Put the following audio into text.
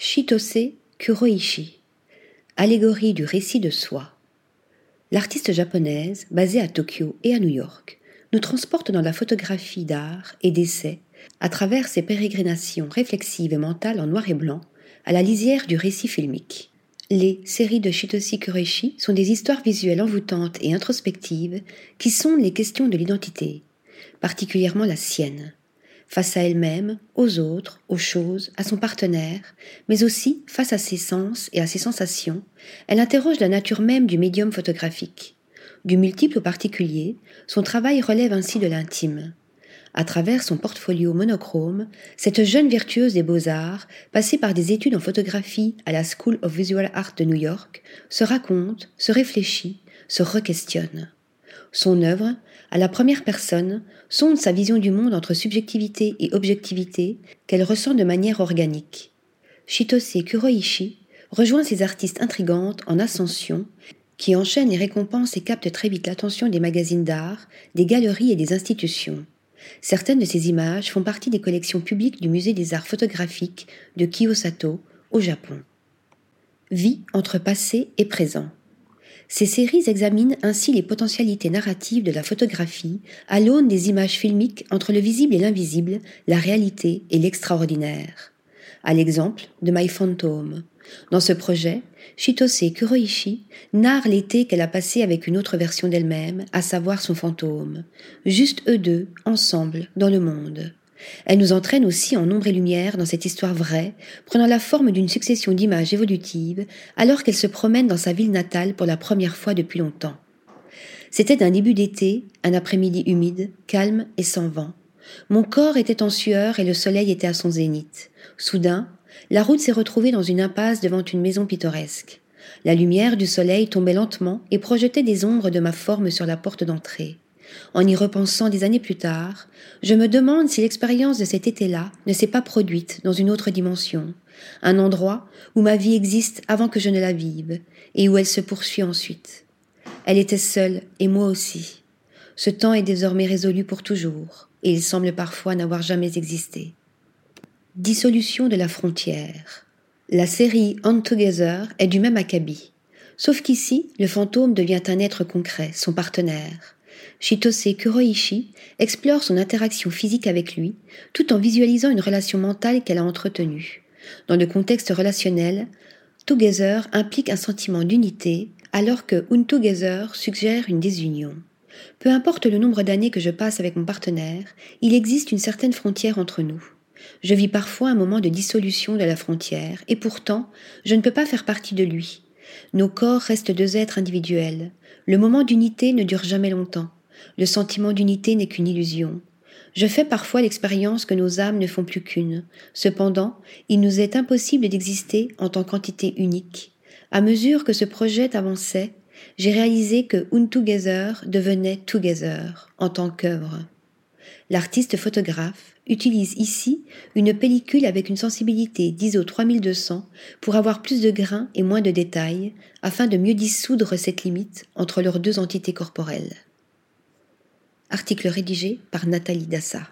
Shitose Kuroishi, allégorie du récit de soi. L'artiste japonaise, basée à Tokyo et à New York, nous transporte dans la photographie d'art et d'essai à travers ses pérégrinations réflexives et mentales en noir et blanc à la lisière du récit filmique. Les séries de Shitoshi Kuroishi sont des histoires visuelles envoûtantes et introspectives qui sondent les questions de l'identité, particulièrement la sienne, face à elle-même, aux autres, aux choses, à son partenaire, mais aussi face à ses sens et à ses sensations, elle interroge la nature même du médium photographique. Du multiple au particulier, son travail relève ainsi de l'intime. À travers son portfolio monochrome, cette jeune virtueuse des beaux-arts, passée par des études en photographie à la School of Visual Art de New York, se raconte, se réfléchit, se requestionne. Son œuvre, à la première personne, sonde sa vision du monde entre subjectivité et objectivité qu'elle ressent de manière organique. Shitose Kuroishi rejoint ces artistes intrigantes en ascension qui enchaînent et récompensent et captent très vite l'attention des magazines d'art, des galeries et des institutions. Certaines de ces images font partie des collections publiques du Musée des arts photographiques de Kiyosato, au Japon. Vie entre passé et présent. Ces séries examinent ainsi les potentialités narratives de la photographie à l'aune des images filmiques entre le visible et l'invisible, la réalité et l'extraordinaire. À l'exemple de My Phantom. Dans ce projet, Shitose Kuroishi narre l'été qu'elle a passé avec une autre version d'elle-même, à savoir son fantôme. Juste eux deux, ensemble, dans le monde. Elle nous entraîne aussi en ombre et lumière dans cette histoire vraie, prenant la forme d'une succession d'images évolutives, alors qu'elle se promène dans sa ville natale pour la première fois depuis longtemps. C'était un début d'été, un après-midi humide, calme et sans vent. Mon corps était en sueur et le soleil était à son zénith. Soudain, la route s'est retrouvée dans une impasse devant une maison pittoresque. La lumière du soleil tombait lentement et projetait des ombres de ma forme sur la porte d'entrée. En y repensant des années plus tard, je me demande si l'expérience de cet été-là ne s'est pas produite dans une autre dimension, un endroit où ma vie existe avant que je ne la vive, et où elle se poursuit ensuite. Elle était seule, et moi aussi. Ce temps est désormais résolu pour toujours, et il semble parfois n'avoir jamais existé. Dissolution de la frontière. La série On Together est du même acabit. Sauf qu'ici, le fantôme devient un être concret, son partenaire. Shitose Kuroishi explore son interaction physique avec lui, tout en visualisant une relation mentale qu'elle a entretenue. Dans le contexte relationnel, Together implique un sentiment d'unité, alors que Untogether suggère une désunion. Peu importe le nombre d'années que je passe avec mon partenaire, il existe une certaine frontière entre nous. Je vis parfois un moment de dissolution de la frontière, et pourtant, je ne peux pas faire partie de lui. Nos corps restent deux êtres individuels. Le moment d'unité ne dure jamais longtemps. Le sentiment d'unité n'est qu'une illusion. Je fais parfois l'expérience que nos âmes ne font plus qu'une. Cependant, il nous est impossible d'exister en tant qu'entité unique. À mesure que ce projet avançait, j'ai réalisé que Untogether devenait Together en tant qu'œuvre. L'artiste photographe utilise ici une pellicule avec une sensibilité d'ISO 3200 pour avoir plus de grains et moins de détails, afin de mieux dissoudre cette limite entre leurs deux entités corporelles. Article rédigé par Nathalie Dassa.